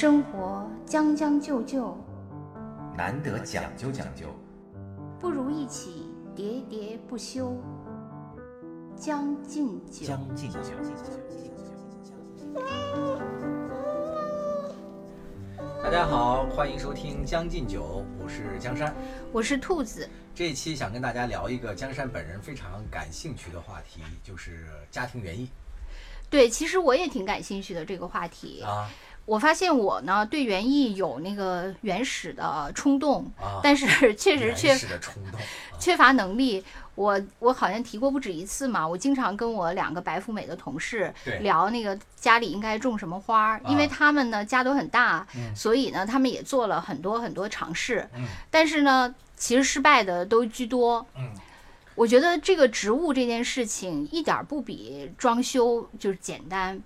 生活将将就就，难得讲究讲究，不如一起喋喋不休。将进酒，将进酒。大家好，欢迎收听《将进酒》，我是江山。我是兔子。这一期想跟大家聊一个江山本人非常感兴趣的话题，就是家庭园艺。对，其实我也挺感兴趣的这个话题啊。我发现我呢对园艺有那个原始的冲动，啊但是确实缺原始的冲动。缺乏能力。我我好像提过不止一次嘛，我经常跟我两个白富美的同事聊那个家里应该种什么花儿，因为啊他们呢家都很大，嗯所以呢他们也做了很多很多尝试，嗯但是呢其实失败的都居多。嗯，我觉得这个植物这件事情一点儿不比装修就是简单，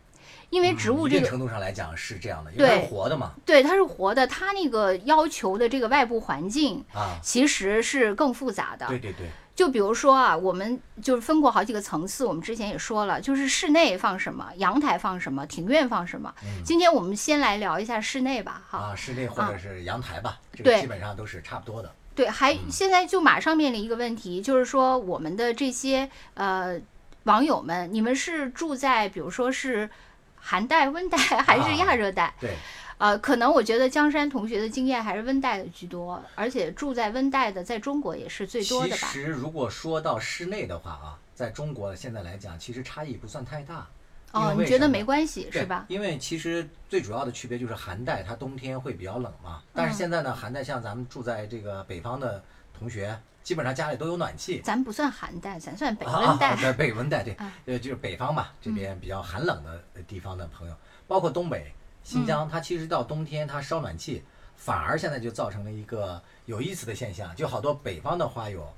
因为植物这个、定程度上来讲是这样的，因为它是活的嘛。对它是活的，它那个要求的这个外部环境啊，其实是更复杂的。对对对，就比如说啊，我们就是分过好几个层次，我们之前也说了，就是室内放什么，阳台放什么，庭院放什么。嗯今天我们先来聊一下室内吧，哈。啊，室内或者是阳台吧，这对个基本上都是差不多的。对，还嗯现在就马上面临一个问题，就是说我们的这些呃网友们，你们是住在比如说是寒带、温带还是亚热带？对，呃，可能我觉得江山同学的经验还是温带的居多，而且住在温带的，在中国也是最多的吧？其实如果说到室内的话啊，在中国现在来讲，其实差异不算太大。哦，你觉得没关系是吧？因为其实最主要的区别就是寒带它冬天会比较冷嘛，但是嗯现在呢，寒带像咱们住在这个北方的同学，基本上家里都有暖气。咱不算寒带，咱算北啊 温带。对北温带对啊，呃，就是北方嘛，这边比较寒冷的地方的朋友，包括东北、新疆，它其实到冬天它烧暖气，反而现在就造成了一个有意思的现象，就好多北方的花友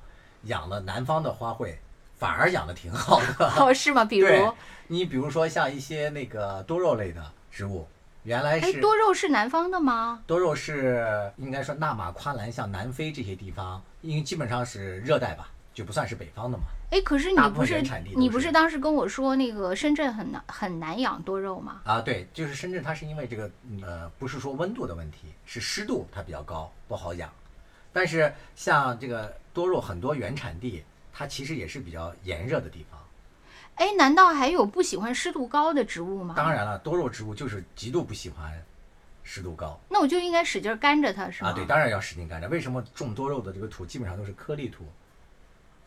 养了南方的花卉，反而养的挺好的。哦，是吗？比如，对你比如说像一些那个多肉类的植物，原来哎，是多肉是南方的吗？多肉是应该说纳马夸兰，像南非这些地方，因为基本上是热带吧，就不算是北方的嘛。哎，可是你不是原产地都你不是是当时跟我说那个深圳很难很难养多肉吗？啊，对，就是深圳，它是因为这个呃，不是说温度的问题，是湿度它比较高，不好养。但是像这个多肉很多原产地，它其实也是比较炎热的地方。哎，难道还有不喜欢湿度高的植物吗？当。然了，多肉植物就是极度不喜欢湿度高那我就应该使劲干着它是吗？啊，对，当然要使劲干着。为什么种多肉的这个土基本上都是颗粒土，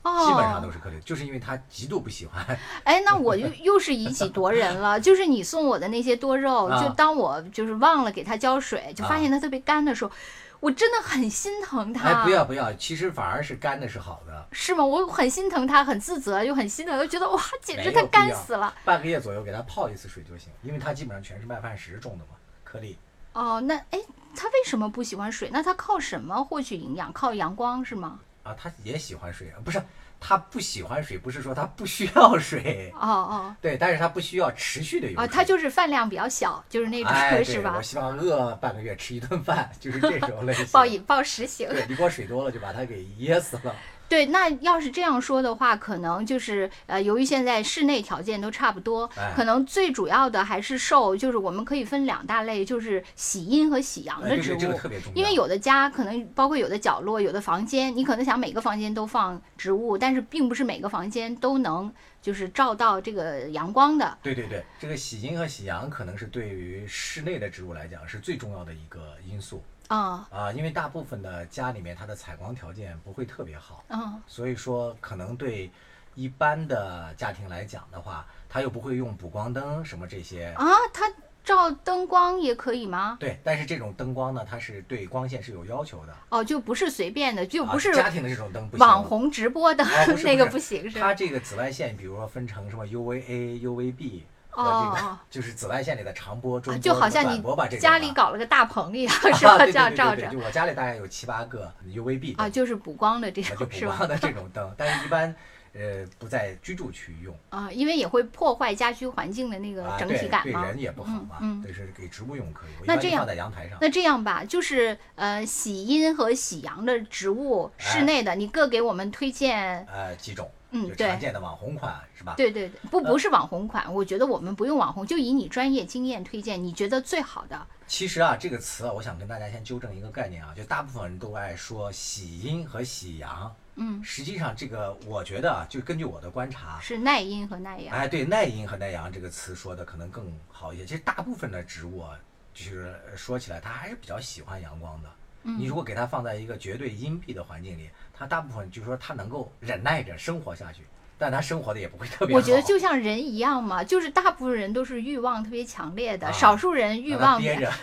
哦，基本上都是颗粒，就是因为它极度不喜欢。哎，那我又又是以己夺人了。就是你送我的那些多肉，啊就当我就是忘了给它浇水，就发现它特别干的时候，我真的很心疼它。哎，不要不要，其实反而是干的是好的。是吗？我很心疼它，很自责，又很心疼，又觉得哇，简直它干死了。半个月左右给它泡一次水就行，因为它基本上全是麦饭石种的嘛，颗粒。哦，那哎，它为什么不喜欢水？那它靠什么获取营养？靠阳光是吗？啊，它也喜欢水啊，不是它不喜欢水，不是说他不需要水，哦哦对，但是他不需要持续的有哦，水。它就是饭量比较小，就是那种、哎，是吧我？希望饿半个月吃一顿饭，就是这种类型。暴饮暴食型。对，你给我水多了就把它给噎死了。对，那要是这样说的话，可能就是呃，由于现在室内条件都差不多，哎可能最主要的还是受，就是我们可以分两大类，就是喜阴和喜阳的植物。这个特别重要。因为有的家可能包括有的角落、有的房间，你可能想每个房间都放植物，但是并不是每个房间都能就是照到这个阳光的。对对对，这个喜阴和喜阳可能是对于室内的植物来讲是最重要的一个因素啊啊，因为大部分的家里面它的采光条件不会特别好，嗯所以说可能对一般的家庭来讲的话，它又不会用补光灯什么这些。啊，它照灯光也可以吗？对，但是这种灯光呢，它是对光线是有要求的，哦，就不是随便的，就啊不是家庭的这种灯不行网红直播的、那个不行是吧？它这个紫外线，比如说分成什么 UVA、UVB 和哦这个，哦就是紫外线里的长波、中啊波、就好像你这种家里搞了个大棚一样，啊是吧？这样照着就我家里大概有七八个 UVB 啊，就是补光的这种？补光的这种 灯，但是一般呃不在居住区用。啊，因为也会破坏家居环境的那个啊，整体感嘛。对人也不好嘛，嗯嗯对，是给植物用可以。那这样放在阳台上。那这样吧，就是呃，喜阴和喜阳的植物，室哎内的，你各给我们推荐呃，几种嗯常见的网红款是吧？对对对，不不是网红款，我觉得我们不用网红，就以你专业经验推荐，你觉得最好的。其实啊，这个词啊，我想跟大家先纠正一个概念啊，就大部分人都爱说喜阴和喜阳，嗯，实际上这个我觉得啊，就根据我的观察，是耐阴和耐阳。哎，对耐阴和耐阳这个词说的可能更好一些。其实大部分的植物啊，就是说起来它还是比较喜欢阳光的。嗯你如果给它放在一个绝对阴蔽的环境里，它大部分就是说他能够忍耐着生活下去，但他生活的也不会特别好。我觉得就像人一样嘛，就是大部分人都是欲望特别强烈的，啊少数人欲望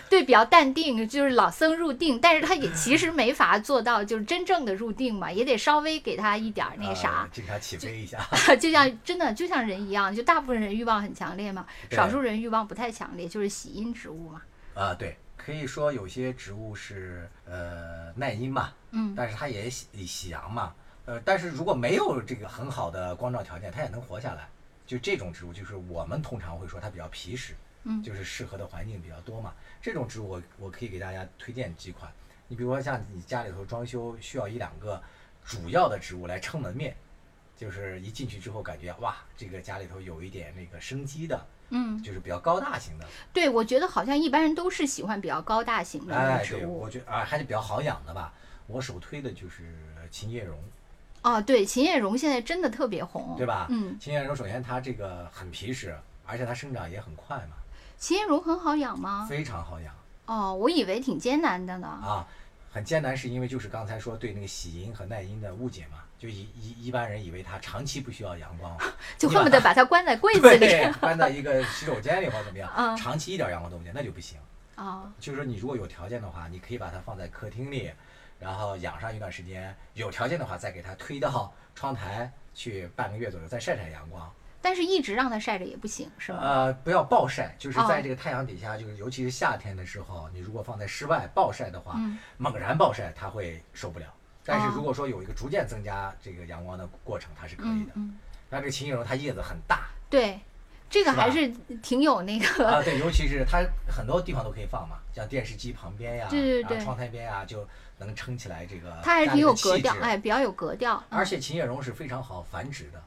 对比较淡定，就是老僧入定，但是他也其实没法做到就是真正的入定嘛，也得稍微给他一点儿那呃啥，经常起飞一下。就像真的就像人一样，就大部分人欲望很强烈嘛，少数人欲望不太强烈，就是喜阴植物嘛。啊，对，可以说有些植物是呃耐阴嘛，嗯，但是它也喜喜阳嘛，呃，但是如果没有这个很好的光照条件，它也能活下来。就这种植物，就是我们通常会说它比较皮实，嗯就是适合的环境比较多嘛。这种植物我我可以给大家推荐几款，你比如说像你家里头装修需要一两个主要的植物来撑门面，就是一进去之后感觉哇，这个家里头有一点那个生机的，嗯，就是比较高大型的。对，我觉得好像一般人都是喜欢比较高大型的那哎，对，我。觉得啊还是比较好养的吧。我首推的就是琴叶榕，哦，对，琴叶榕现在真的特别红，对吧？嗯，琴叶榕首先它这个很皮实，而且它生长也很快嘛，琴叶榕很好养吗？非常好养哦，我以为挺艰难的呢。啊。很艰难是因为就是刚才说对那个喜阴和耐阴的误解嘛，就一一一般人以为它长期不需要阳光，就恨不得把它关在柜 子里。关在一个洗手间里或怎么样，嗯长期一点阳光都不见那就不行。哦，就是说你如果有条件的话，你可以把它放在客厅里，然后养上一段时间，有条件的话再给它推到窗台去半个月左右，再晒晒阳光。但是一直让它晒着也不行，是吗？呃，不要暴晒，就是哦在这个太阳底下，就是尤其是夏天的时候，你如果放在室外暴晒的话，嗯猛然暴晒它会受不了。但是哦如果说有一个逐渐增加这个阳光的过程，它是可以的。那这个琴叶榕它叶子很大对，这个还是挺有那个，啊，对，尤其是它很多地方都可以放嘛，像电视机旁边呀，对对对窗台边呀，就能撑起来这个它还是挺有格调，质哎，比较有格调。嗯而且琴叶榕是非常好繁殖的，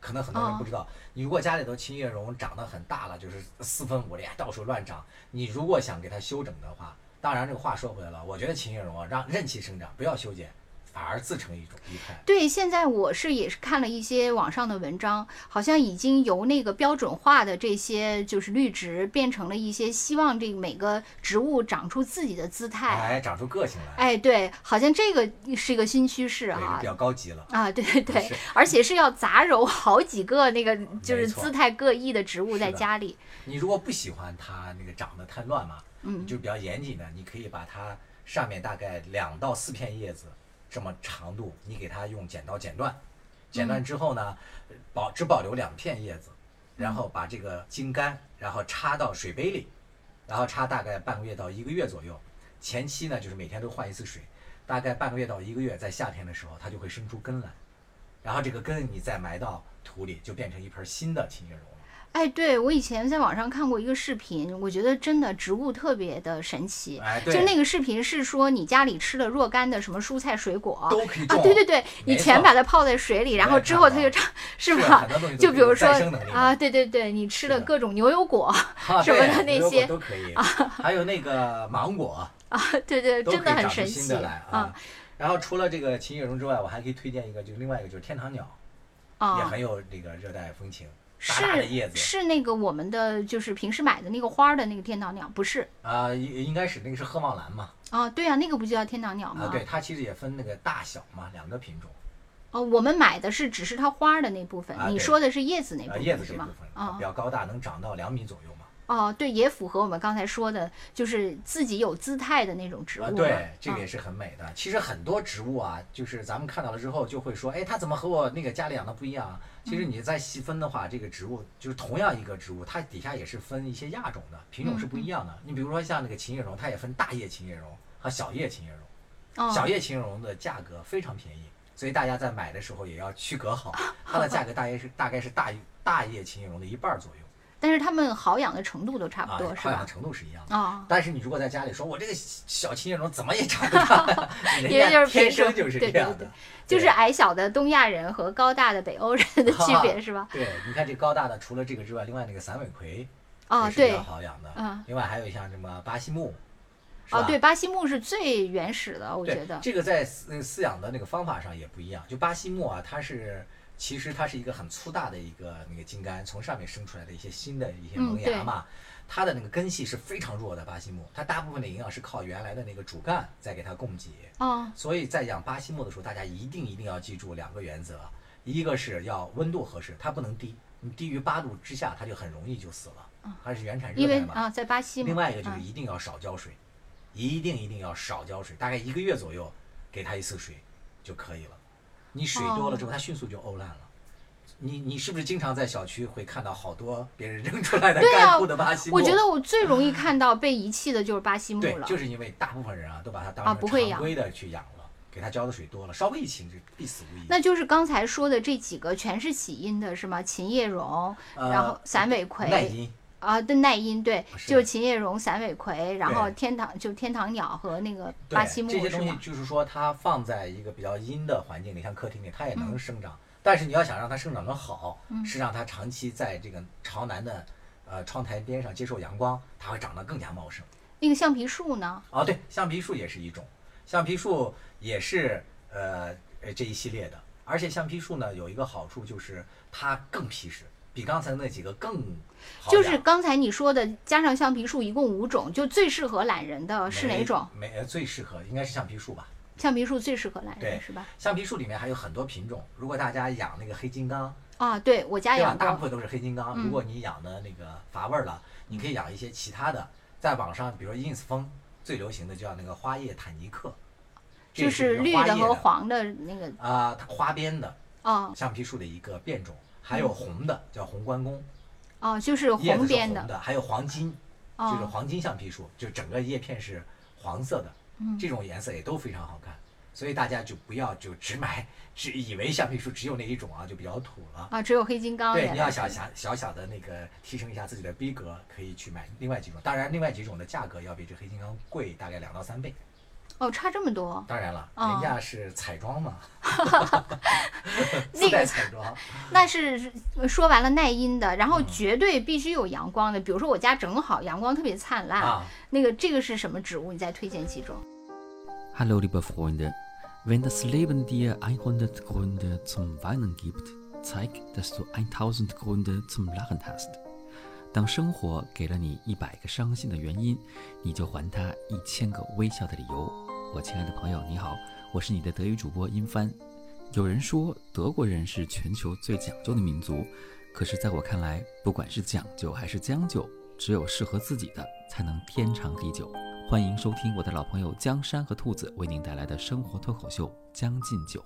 可能很多人哦不知道。你如果家里头琴叶榕长得很大了，就是四分五裂，到处乱长，你如果想给它修整的话，当然这个话说回来了，我觉得秦叶榕啊，让任其生长，不要修剪，反而自成一种一派。对，现在我是也是看了一些网上的文章，好像已经由那个标准化的这些就是绿植，变成了一些希望这个每个植物长出自己的姿态。哎，长出个性来，哎，对，好像这个是一个新趋势啊，比。较高级了。啊，对对 对，而且是要杂糅好几个那个就是姿态各异的植物在家里。你如果不喜欢它那个长得太乱嘛，嗯你就比较严谨的，你可以把它上面大概两到四片叶子这么长度，你给它用剪刀剪断，剪断之后呢，保只保留两片叶子，然后把这个茎干，然后插到水杯里，然后插大概半个月到一个月左右。前期呢，就是每天都换一次水，大概半个月到一个月，在夏天的时候，它就会生出根来，然后这个根你再埋到土里，就变成一盆新的琴叶榕了。哎，对我以前在网上看过一个视频，我觉得真的植物特别的神奇。哎，对，就那个视频是说你家里吃了若干的什么蔬菜水果啊，都可以种对对对，你全把它泡在水里，然后之后它就长，是 是吧就比如说啊，对对对，你吃了各种牛油果 啊什么的那些都可以，还有那个芒果啊，对对，真的很神奇啊。然后除了这个琴叶榕之外，我还可以推荐一个，就是另外一个就是天堂鸟，也啊！很有这个热带风情，大大的叶是子是那个我们的就是平时买的那个花儿的那个天堂鸟，不是？啊，应应该是那个是鹤望兰嘛啊，对啊，那个不就叫天堂鸟吗？啊，对，它其实也分那个大小嘛，两个品种哦，我们买的是只是它花儿的那部分，啊你说的是叶子那部啊，分叶子这部？分啊比较高大，能长到两米左右嘛。哦，对，也符合我们刚才说的，就是自己有姿态的那种植物啊，对，这个啊也是很美的。其实很多植物啊，就是咱们看到了之后就会说，哎，它怎么和我那个家里养的不一样啊？其实你再细分的话，这个植物就是同样一个植物，它底下也是分一些亚种的，品种是不一样的。你比如说像那个琴叶榕，它也分大叶琴叶榕和小叶琴叶榕。哦小叶琴叶榕的价格非常便宜，所以大家在买的时候也要区隔好，它的 价格大约是大概是大大叶琴叶榕的一半儿左右。但是它们好养的程度都差不啊，多，是吧好养的？程度是一样的。啊，但是你如果在家里说，我这个小琴叶榕怎么也长不大，人因为就是家天生就是这样的对。就是矮小的东亚人和高大的北欧人的区别，是吧？对，你看这高大的，除了这个之外，另外那个散尾葵啊，也是比较对，好养的。嗯另外还有像什么巴西木，是哦，吧对，巴西木是最原始的，我对觉得。这个在饲那个饲养的那个方法上也不一样。就巴西木啊，它是其实它是一个很粗大的一个那个茎干，从上面生出来的一些新的一些萌芽嘛。它的那个根系是非常弱的，巴西木，它大部分的营养是靠原来的那个主干在给它供给。哦，所以在养巴西木的时候，大家一定一定要记住两个原则，一个是要温度合适，它不能低，你低于八度之下，它就很容易就死了，它是原产热带嘛。在巴西嘛。另外一个就是嗯一定要少浇水，一定一定要少浇水，大概一个月左右给它一次水就可以了。你水多了之后，它迅速就沤烂了。你你是不是经常在小区会看到好多别人扔出来的干枯的巴西木？我觉得我最容易看到被遗弃的就是巴西木对，了。就是因为大部分人啊都把它啊当成不会养常规的去养了，给它浇的水多了，稍微一勤就必死无疑。那就是刚才说的这几个全是起因的，是吗？琴叶榕，呃然后散尾葵，啊，的耐阴对，是就是琴叶榕、散尾葵，然后天堂就天堂鸟和那个巴西木这些？东西就是说它放在一个比较阴的环境里，像客厅里，它也能嗯生长。但是你要想让它生长得好，是让它长期在这个朝南的呃窗台边上接受阳光，它会长得更加茂盛。那个橡皮树呢？啊，对，橡皮树也是一种，橡皮树也是呃呃这一系列的，而且橡皮树呢有一个好处就是它更皮实，比刚才那几个更好就是刚才你说的，加上橡皮树一共五种，就最适合懒人的是哪种？没呃最适合应该是橡皮树吧。橡皮树最适合懒人对是吧？橡皮树里面还有很多品种，如果大家养那个黑金刚，啊，对我家？养过，大部分都是黑金刚。嗯如果你养的那个乏味儿了，你可以养一些其他的。在网上，比如说 ins 风最流行的叫那个花叶坦尼克，就是绿的和黄的那个啊、它花边的啊橡皮树的一个变种，还有红的叫红关公，哦，就是红边的红的，还有黄金，就是哦，黄金橡皮树，就整个叶片是黄色的，嗯这种颜色也都非常好看。所以大家就不要就只买，只以为橡皮树只有那一种啊，就比较土了。啊，只有黑金刚对，你要想想小小的那个提升一下自己的逼格，可以去买另外几种。当然，另外几种的价格要比这黑金刚贵大概两到三倍。哦，差这么多。当然了，哦人家是彩妆嘛，那自带个彩妆。那是说完了耐阴的，然后嗯绝对必须有阳光的，比如说我家正好阳光特别灿烂，啊，那个这个是什么植物？你再推荐几种？Hallo liebe Freunde, wenn das Leben dir 100 Gründe zum Weinen gibt, zeig, dass du 1000 Gründe zum Lachen hast. 当生活给了你一百个伤心的原因，你就还他一千个微笑的理由。我亲爱的朋友，你好，我是你的德语主播殷帆。有人说德国人是全球最讲究的民族，可是在我看来，不管是讲究还是将就，只有适合自己的才能天长地久。欢迎收听我的老朋友江山和兔子为您带来的生活脱口秀《将进酒》。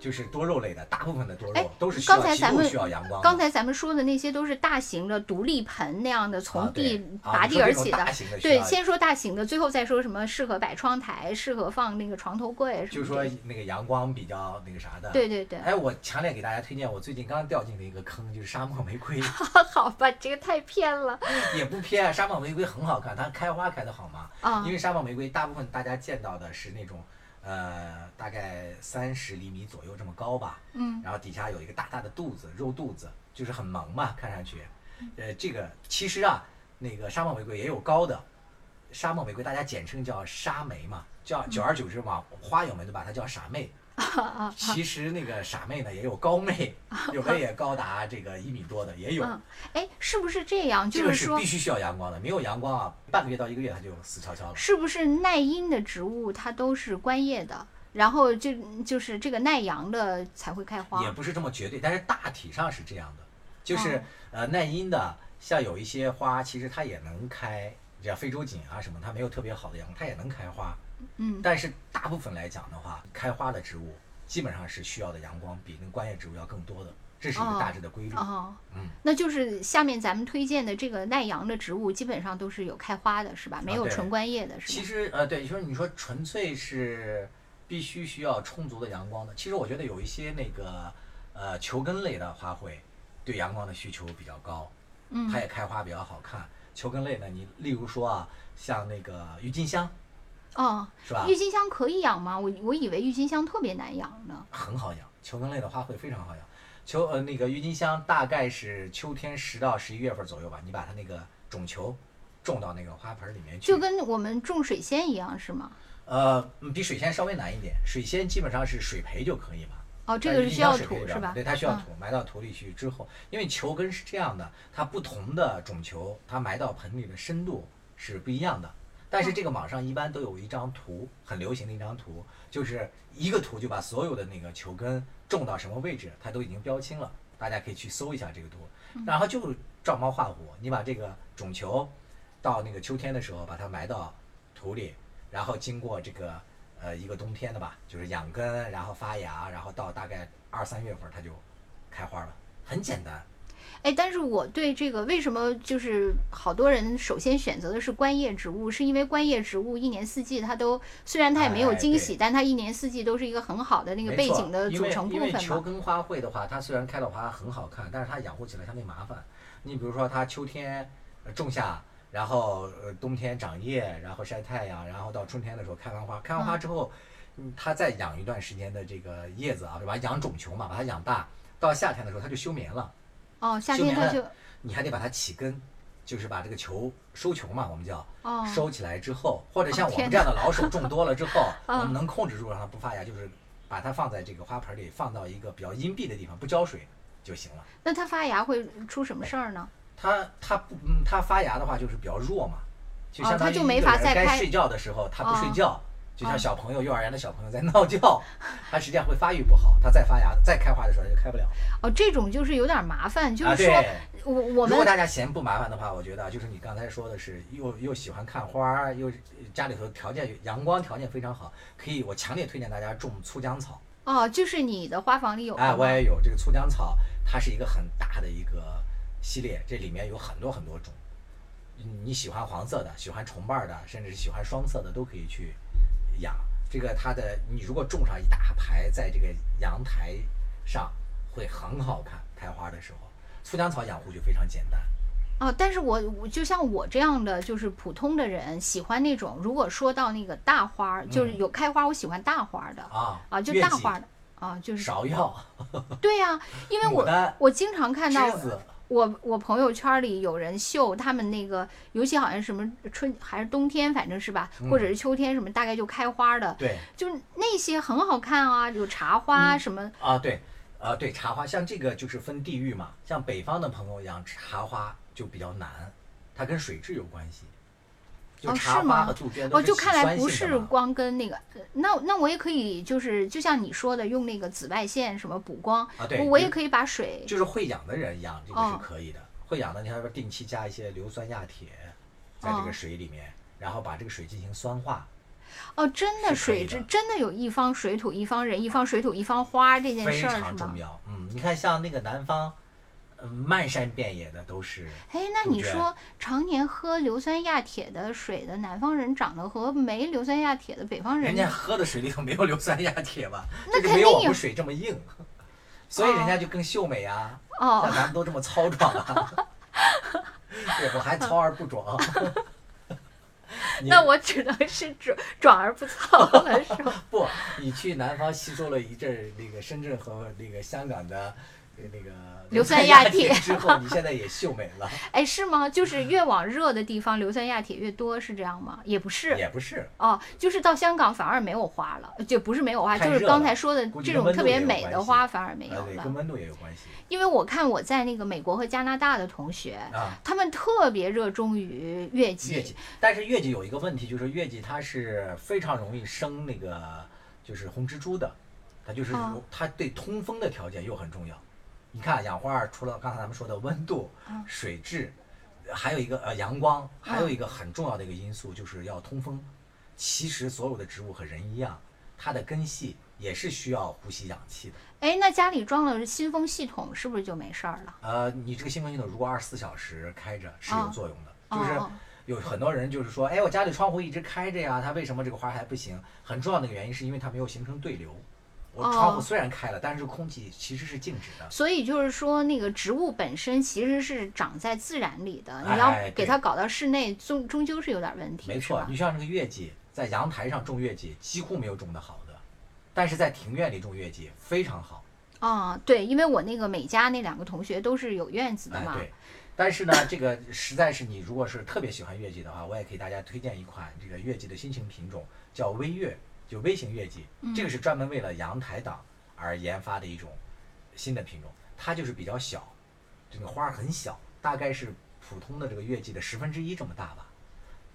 就是多肉类的，大部分的多哎肉都是需要需要阳光的。刚才咱们说的那些都是大型的独立盆那样的，从地啊拔地而起的。大型的需对，先说大型的，最后再说什么适合摆窗台、适合放那个床头柜什就是说。那个阳光比较那个啥的。。对对对，哎，我强烈给大家推荐，我最近刚掉进的一个坑，就是沙漠玫瑰，好吧，这个太偏了 也不偏。沙漠玫瑰很好看，它开花开的好嘛。啊因为沙漠玫瑰大部分大家见到的是那种，呃，大概三十厘米左右这么高吧，嗯，然后底下有一个大大的肚子，肉肚子，就是很萌嘛，看上去。呃，这个其实啊，那个沙漠玫瑰也有高的，沙漠玫瑰大家简称叫沙梅嘛，叫久而久之嘛，花友们就把它叫傻妹。其实那个傻妹呢也有高妹，有的也高达这个一米多的也有。嗯，哎，是不是这样？这个就是说是必，须需要阳光的，没有阳光啊，半个月到一个月它就死翘翘了。是不是耐阴的植物它都是观叶的，然后就就是这个耐阳的才会开花也？不是这么绝对，但是大体上是这样的，就是、哦呃耐阴的，像有一些花，其实它也能开，像非洲锦啊什么，它没有特别好的阳光，它也能开花。嗯，但是大部分来讲的话，开花的植物基本上是需要的阳光比那个观叶植物要更多的，这是一个大致的规律。哦，嗯，那就是下面咱们推荐的这个耐阳的植物，基本上都是有开花的，是吧？没有纯观叶的，是其？实呃对，就是你说纯粹是必须需要充足的阳光的，其实我觉得有一些那个呃球根类的花卉对阳光的需求比较高。嗯它也开花比较好看。球根类呢，你例如说啊，像那个郁金香哦，是吧郁？金香可以养吗？我我以为郁金香特别难养呢。很好养，球根类的花卉非常好养。球呃那个郁金香大概是秋天十到十一月份左右吧，你把它那个种球种到那个花盆里面去，就跟我们种水仙一样是吗？呃嗯比水仙稍微难一点，水仙基本上是水培就可以嘛。哦，这个是需要土是吧？对，它需要嗯土，埋到土里去之后，因为球根是这样的，它不同的种球，它埋到盆里的深度是不一样的。但是这个网上一般都有一张图，很流行的一张图，就是一个图就把所有的那个球根种到什么位置，它都已经标清了，大家可以去搜一下这个图。然后就照猫画虎，你把这个种球到那个秋天的时候把它埋到土里，然后经过这个呃一个冬天的吧，就是养根，然后发芽，然后到大概二三月份它就开花了，很简单。哎，但是我对这个为什么就是好多人首先选择的是观叶植物，是因为观叶植物一年四季它都虽然它也没有惊喜，但它一年四季都是一个很好的那个背景的组成部因为分嘛。球根花卉的话，它虽然开的花很好看，但是它养护起来相对麻烦。你比如说它秋天呃种下，然后呃冬天长叶，然后晒太阳，然后到春天的时候开完花，开完花之后，嗯，它再养一段时间的这个叶子啊，对吧？养种球嘛，把它养大，到夏天的时候它就休眠了。哦，夏天它就你还得把它起根，就是把这个球收球嘛，我们叫哦收起来之后，或者像我们这样的老手种多了之后，我啊们能控制住让它不发芽，就是把它放在这个花盆里，放到一个比较阴蔽的地方，不浇水就行了。那它发芽会出什么事儿呢？它它不嗯，它发芽的话就是比较弱嘛，就哦相当于它就没一个人该睡觉的时候它不睡哦觉。就像哦小朋友，幼儿园的小朋友在闹觉，他实际上会发育不好，他再发芽、再开花的时候它就开不了。哦，这种就是有点麻烦，就啊，是说对，我我如果们大家嫌不麻烦的话，我觉得就是你刚才说的是又又喜欢看花儿，又家里头条件阳光条件非常好，可以我强烈推荐大家种粗浆草。哦，就是你的花房里有的哎，我也有这个粗浆草，它是一个很大的一个系列，这里面有很多很多种。嗯你喜欢黄色的，喜欢重瓣儿的，甚至是喜欢双色的，都可以去养。这个它的，你如果种上一大排在这个阳台上，会很好看。开花的时候，粗姜草养护就非常简单。哦，但是我我就像我这样的就是普通的人，喜欢那种如果说到那个大花儿，就是嗯有开花，我喜欢大花儿的啊啊，就大花的啊，就是芍药、对呀、因为我我经常看到我我朋友圈里有人秀他们那个，尤其好像什么春还是冬天，反正是吧，嗯或者是秋天什么，大概就开花的，对就那些很好看啊，有茶花什么，啊，对，啊对，茶花像这个就是分地域嘛，像北方的朋友养茶花就比较难，它跟水质有关系。就哦茶花是吗和杜鹃哦，就看来不是光跟那个，呃那那我也可以就是就像你说的，用那个紫外线什么补光，啊对我我也可以把水就是会养的人养这个是哦可以的，会养的你还要定期加一些硫酸亚铁在这哦个水里面，然后把这个水进行酸化。哦，真的水质真的有一方水土一方人，一方水土一方花这件事儿是吗？常重要。嗯，你看像那个南方，嗯，漫山遍野的都是。哎，那你说常年喝硫酸亚铁的水的南方人长得和没硫酸亚铁的北方人人家喝的水里头没有硫酸亚铁吧？那肯定有我们水这么硬，所以人家就更秀美啊。哦像咱们都这么糙壮啊，对我还糙而不壮。那我只能是壮壮而不糙了，是吧？不，你去南方吸收了一阵儿那个深圳和那个香港的呃那个 硫酸亚亚铁之后，你现在也秀美了。哎，是吗？就是越往热的地方，硫酸亚铁越多，是这样吗？也不是也不是，哦，就是到香港反而没有花了，就不是没有花，就是刚才说的这种特别美的花反而没有了对，跟。温度也有关系因为我看我在那个美国和加拿大的同学，啊。他们特别热衷于月季。月季，但是月季有一个问题，就是月季它是非常容易生那个就是红蜘蛛的，它就是它对通风的条件又很重要。你看养花儿除了刚才咱们说的温度、嗯水质，还有一个呃阳光，还有一个很重要的一个因素就是要通风。其实所有的植物和人一样，它的根系也是需要呼吸氧气的。哎，那家里装了新风系统，是不是就没事儿了？呃，你这个新风系统如果二十四小时开着是有哦作用的，就是哦有很多人就是说，哎，我家里窗户一直开着呀，它为什么这个花还不行？很重要的一个原因是因为它没有形成对流。我窗户哦虽然开了，但是空气其实是静止的。所以就是说，那个植物本身其实是长在自然里的，哎你要给它搞到室内，终终究是有点问题，没错，你像这个月季，在阳台上种月季几乎没有种的好的，但是在庭院里种月季非常好。啊、对，因为我那个美家那两个同学都是有院子的嘛。但是呢，这个实在是你如果是特别喜欢月季的话，我也给大家推荐一款这个月季的新型品种，叫微月，就微型月季。嗯这个是专门为了阳台党而研发的一种新的品种，它就是比较小，这个花儿很小，大概是普通的这个月季的十分之一这么大吧。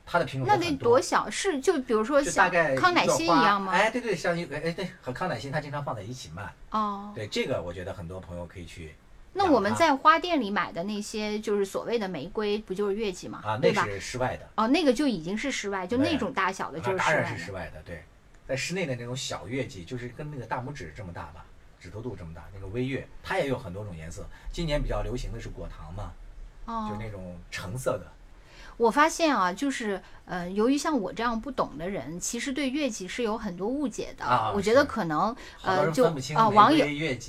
它的品种那得多小？是就比如说像概康乃馨一样吗？哎，对对，像一个哎对，和康乃馨它经常放在一起卖。哦，对这个，我觉得很多朋友可以去那我们在花店里买的那些就是所谓的玫瑰，不就是月季吗？啊？那是室外的。哦，那个就已经是室外，就那种大小的就是室外的。是室外的，对，在室内的那种小月季，就是跟那个大拇指这么大吧，指头肚这么大，那个微月，它也有很多种颜色。今年比较流行的是果糖嘛，就哦，那种橙色的。我发现啊，就是呃，由于像我这样不懂的人，其实对月季是有很多误解的。啊我觉得可能呃，就啊、网友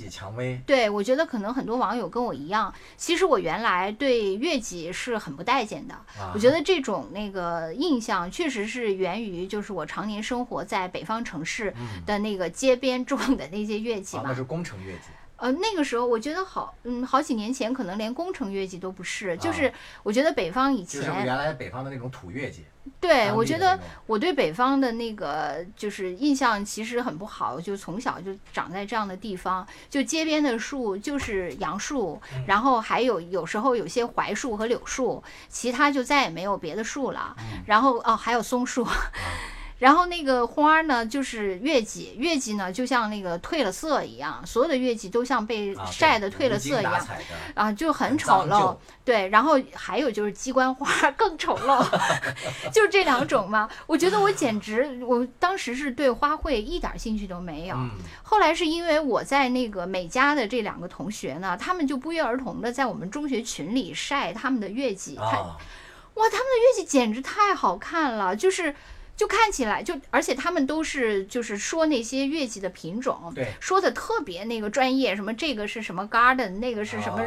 蔷薇。对，我觉得可能很多网友跟我一样，其实我原来对月季是很不待见的。啊我觉得这种那个印象确实是源于就是我常年生活在北方城市的那个街边 种的那些月季啊，嘛。那是工程月季。呃，那个时候我觉得好，嗯，好几年前可能连工程月季都不是，就啊是我觉得北方以就是前，原来北方的那种土月季。对我觉得我对北方的那个就是印象其实很不好，就从小就长在这样的地方，就街边的树就是杨树，嗯然后还有有时候有些槐树和柳树，其他就再也没有别的树了。嗯然后哦，还有松树。然后那个花儿呢，就是月季，月季呢就像那个褪了色一样，所有的月季都像被啊，晒的褪了色一样。啊，就很很丑陋，对，然后还有就是鸡冠花更丑陋，就是这两种嘛。我觉得我简直，我当时是对花卉一点兴趣都没有。嗯，后来是因为我在那个美家的这两个同学呢，他们就不约而同的在我们中学群里晒他们的月季，看啊，哇，他们的月季简直太好看了，就是。就看起来就，而且他们都是就是说那些乐器的品种，对说的特别那个专业，什么这个是什么 garden，那个是什么、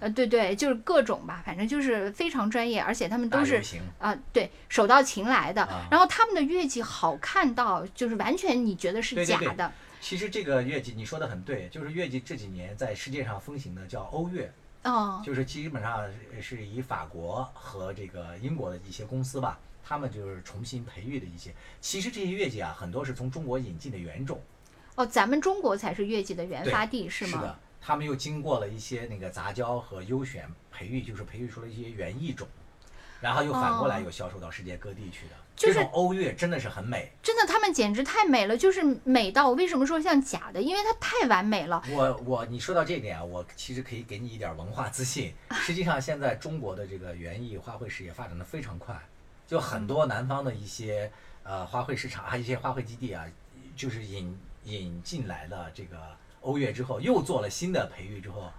呃，对对，就是各种吧，反正就是非常专业，而且他们都是啊、对，手到擒来的。啊然后他们的乐器好看到，就是完全你觉得是假的。其实这个月季你说的很对，就是月季这几年在世界上风行的叫欧月，哦，就是基本上是以法国和这个英国的一些公司吧，他们就是重新培育的一些。其实这些月季啊，很多是从中国引进的原种，哦，咱们中国才是月季的原发地是吗？是的，他们又经过了一些那个杂交和优选培育，就是培育出了一些原异种，然后又反过来哦又销售到世界各地去的。就是这种欧月真的是很美。真的，他们简直太美了，就是美到我为什么说像假的？因为它太完美了。我我你说到这一点啊，我其实可以给你一点文化自信。实际上，现在中国的这个园艺花卉事业发展的非常快，就很多南方的一些呃花卉市场，还有一些花卉基地啊，就是引引进来了这个欧月之后，又做了新的培育之后，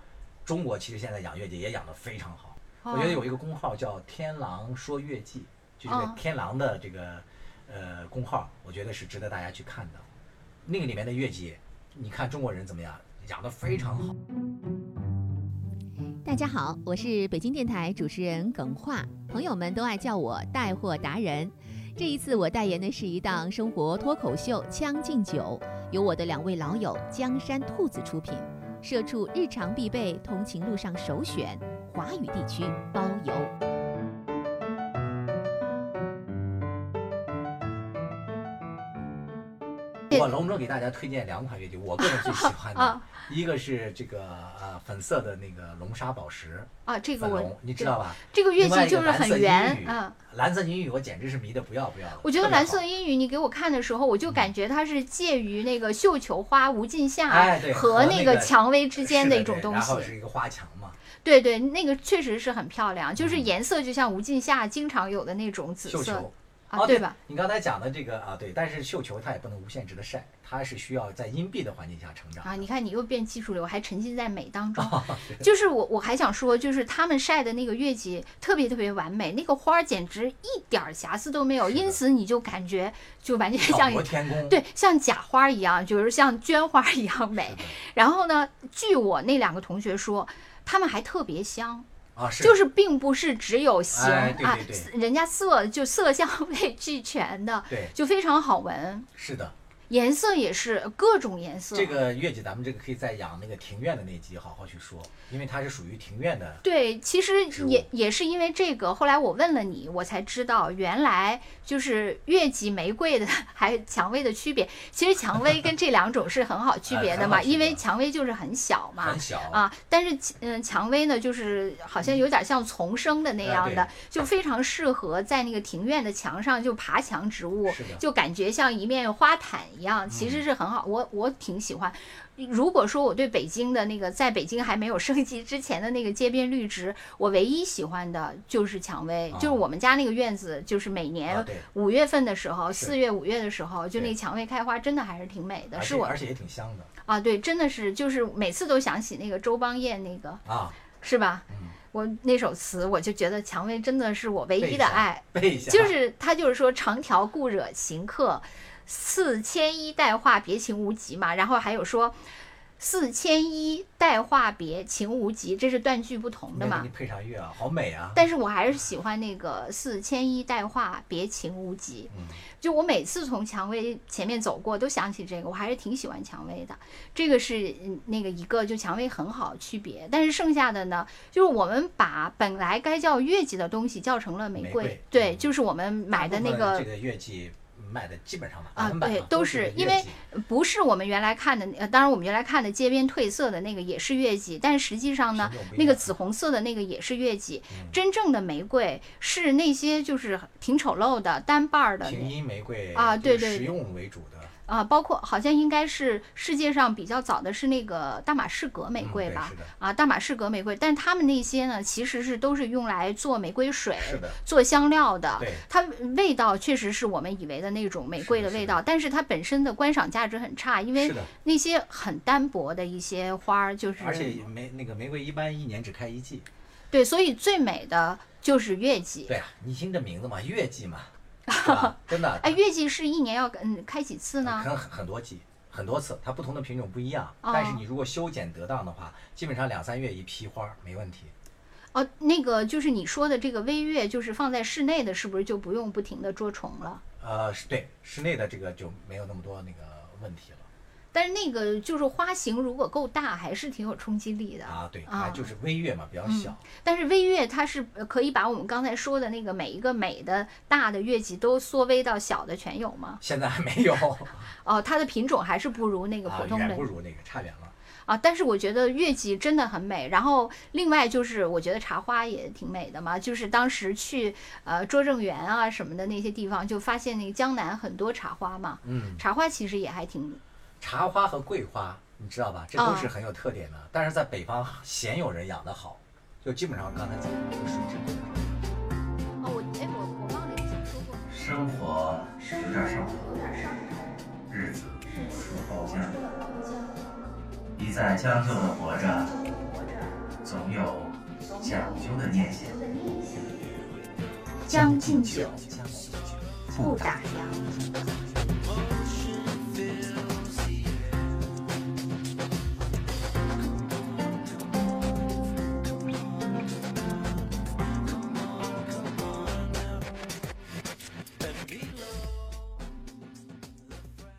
中国其实现在养月季也养得非常好。我觉得有一个公号叫“天狼说月季”，就这个哦天狼的这个呃公号，我觉得是值得大家去看的。那个里面的月季，你看中国人怎么样，养得非常好。大家好，我是北京电台主持人耿化，朋友们都爱叫我带货达人。这一次我代言的是一档生活脱口秀《将进酒》，由我的两位老友江山兔子出品，社畜日常必备，通勤路上首选，华语地区包邮。我隆重给大家推荐两款月季，我个人最喜欢的啊，一个是这个呃粉色的那个龙沙宝石啊，这个你知道吧？这个乐另外器就是很圆嗯。蓝色英语我简直是迷得不要不要的。我觉得蓝色英语，你给我看的时候，我就感觉它是介于那个绣球花无尽夏哎和那个个蔷薇之间的一种东西然后西。是一个花墙嘛。对对，那个确实是很漂亮，就是嗯颜色就像无尽夏经常有的那种紫色啊，哦对吧？？你刚才讲的这个啊，对，但是绣球它也不能无限制的晒，它是需要在阴蔽的环境下成长。啊，你看你又变技术流，还沉浸在美当中。哦就是我我还想说，就是他们晒的那个月季特别特别完美，那个花儿简直一点儿瑕疵都没有，因此你就感觉就完全巧像夺天工。对像假花一样，就是像绢花一样美然后呢，据我那两个同学说，他们还特别香。啊，是。就是并不是只有形、哎对啊人家色就色香味 俱全的，对，就非常好闻，是的。颜色也是各种颜色。这个月季咱们这个可以在养那个庭院的那集好好去说，因为它是属于庭院的。对，其实也也是因为这个，后来我问了你，我才知道原来就是月季玫瑰的 还有蔷薇的区别。其实蔷薇跟这两种是很好区 别的嘛，因为蔷薇就是很小嘛很，小啊，但是嗯，蔷薇呢，就是好像有点像丛生的那哎样的，对就非常适合在那个庭院的墙上就爬墙植物就感觉像一面花毯一样，其实是很好，我我挺喜欢。如果说我对北京的那个，在北京还没有升级之前的那个街边绿植，我唯一喜欢的就是蔷薇，啊就是我们家那个院子，就是每啊年五月份的时候，四月五月的时候，就那蔷薇开花，真的还是挺美的，是我而且也挺香的啊，对，真的是就是每次都想起那个周邦彦那个，啊。是吧？嗯，我那首词，我就觉得蔷薇真的是我唯一的爱，就是他就是说长条故惹行客，似牵衣带化别情无极嘛，然后还有说。四千一带话别情无极，这是断句不同的嘛你？配上乐啊，好美啊。但是我还是喜欢那个四千一带话别情无极。嗯，就我每次从蔷薇前面走过，都想起这个，我还是挺喜欢蔷薇的。这个是嗯那个一个，就蔷薇很好区别。但是剩下的呢，就是我们把本来该叫月季的东西叫成了玫瑰，玫瑰对，嗯就是我们买的那个这个月季卖的基本上百啊对都是是因为不是我们原来看的，呃，当然我们原来看的街边褪色的那个也是月季，但实际上呢那个紫红色的那个也是月季。嗯真正的玫瑰是那些就是挺丑陋的单瓣儿的平那阴玫瑰啊对对对实用为主的啊，包括好像应该是世界上比较早的是那个大马士革玫嗯瑰吧？啊，大马士革玫瑰，但是他们那些呢，其实是都是用来做玫瑰水、做香料的。对它味道确实是我们以为的那种玫瑰的味道，但是它本身的观赏价值很差，因为那些很单薄的一些花儿，就是而且玫那个玫瑰一般一年只开一季。对，所以最美的就是月季。对啊，你听这名字嘛，月季嘛？真的，哎，月季是一年要嗯开几次呢？可能很很多季，很多次，它不同的品种不一样。哦但是你如果修剪得当的话，基本上两三月一批花儿没问题。哦，那个就是你说的这个微月，就是放在室内的，是不是就不用不停的捉虫了？呃，对室内的这个就没有那么多那个问题了但是那个就是花型如果够大，还是挺有冲击力的啊。对，啊它就是微月嘛，比较嗯小。但是微月它是呃可以把我们刚才说的那个每一个美的大的月季都缩微到小的全有吗？现在还没有 哦，它的品种还是不如那个啊普，通不如那个，差远了。啊，但是我觉得月季真的很美。然后另外就是我觉得茶花也挺美的嘛，就是当时去呃拙政园啊什么的那些地方，就发现那个江南很多茶花嘛，嗯，茶花其实也还挺茶花和桂花，你知道吧？这都是很有特点的。但是在北方鲜有人养得好，就基本上刚才讲的这个水质。哦，我哎我我忘了以前说过，生活有点上头，日子出了包浆。一再将就的活着，总有讲究的念想。将进酒，不打烊。